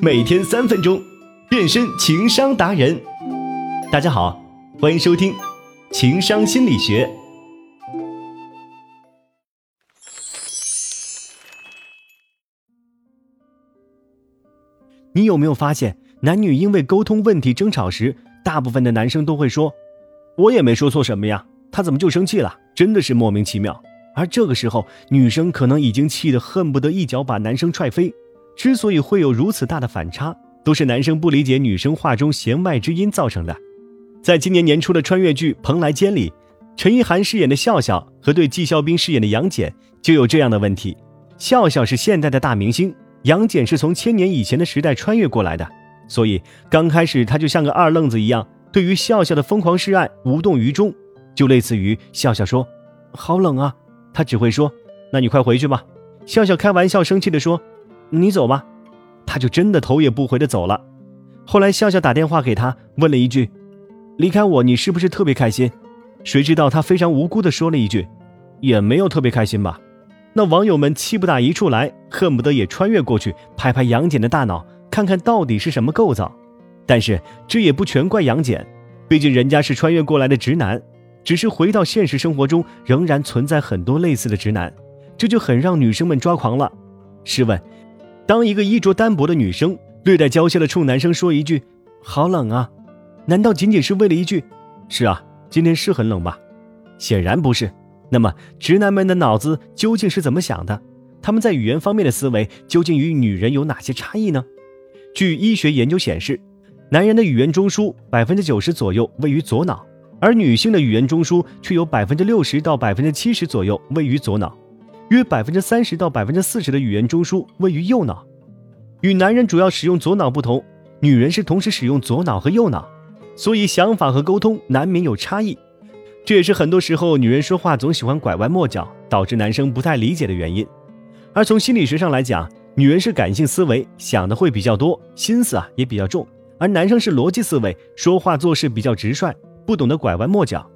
每天三分钟，变身情商达人。大家好，欢迎收听情商心理学。你有没有发现，男女因为沟通问题争吵时，大部分的男生都会说：“我也没说错什么呀，他怎么就生气了？真的是莫名其妙。”而这个时候，女生可能已经气得恨不得一脚把男生踹飞。之所以会有如此大的反差，都是男生不理解女生话中弦外之音造成的。在今年年初的穿越剧《蓬莱间》里，陈意涵饰演的笑笑和对纪肖斌饰演的杨戬就有这样的问题。笑笑是现代的大明星，杨戬是从千年以前的时代穿越过来的，所以刚开始他就像个二愣子一样，对于笑笑的疯狂示爱无动于衷，就类似于笑笑说：“好冷啊。”他只会说：“那你快回去吧。”笑笑开玩笑生气地说：“你走吧。”他就真的头也不回的走了。后来笑笑打电话给他，问了一句：“离开我，你是不是特别开心？”谁知道他非常无辜地说了一句：“也没有特别开心吧。”那网友们气不打一处来，恨不得也穿越过去拍拍杨戬的大脑，看看到底是什么构造。但是这也不全怪杨戬，毕竟人家是穿越过来的直男。只是回到现实生活中，仍然存在很多类似的直男，这就很让女生们抓狂了。试问，当一个衣着单薄的女生略带娇羞的冲男生说一句“好冷啊”，难道仅仅是为了一句“是啊，今天是很冷吧”？显然不是。那么，直男们的脑子究竟是怎么想的？他们在语言方面的思维究竟与女人有哪些差异呢？据医学研究显示，男人的语言中枢百分之九十左右位于左脑。而女性的语言中枢却有百分之六十到百分之七十左右位于左脑，约百分之三十到百分之四十的语言中枢位于右脑。与男人主要使用左脑不同，女人是同时使用左脑和右脑，所以想法和沟通难免有差异。这也是很多时候女人说话总喜欢拐弯抹角，导致男生不太理解的原因。而从心理学上来讲，女人是感性思维，想的会比较多，心思啊也比较重，而男生是逻辑思维，说话做事比较直率。不懂得拐弯抹角，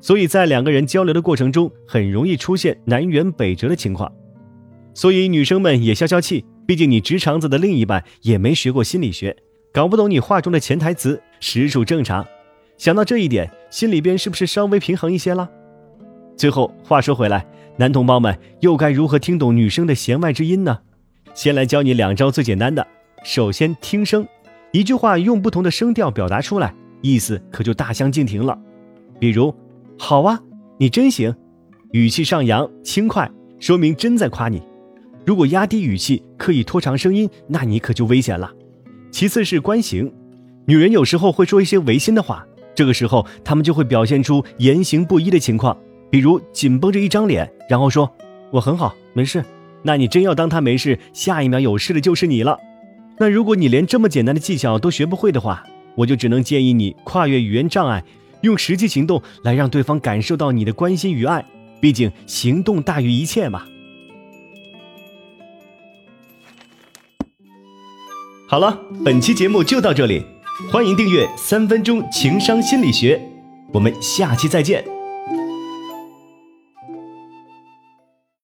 所以在两个人交流的过程中，很容易出现南辕北辙的情况。所以女生们也消消气，毕竟你直肠子的另一半也没学过心理学，搞不懂你话中的潜台词，实属正常。想到这一点，心里边是不是稍微平衡一些了？最后话说回来，男同胞们又该如何听懂女生的弦外之音呢？先来教你两招最简单的。首先听声，一句话用不同的声调表达出来。意思可就大相径庭了，比如“好啊，你真行”，语气上扬轻快，说明真在夸你；如果压低语气，刻意拖长声音，那你可就危险了。其次是关行，女人有时候会说一些违心的话，这个时候她们就会表现出言行不一的情况，比如紧绷着一张脸，然后说“我很好，没事”，那你真要当她没事，下一秒有事的就是你了。那如果你连这么简单的技巧都学不会的话，我就只能建议你跨越语言障碍，用实际行动来让对方感受到你的关心与爱。毕竟行动大于一切嘛。好了，本期节目就到这里，欢迎订阅《三分钟情商心理学》，我们下期再见。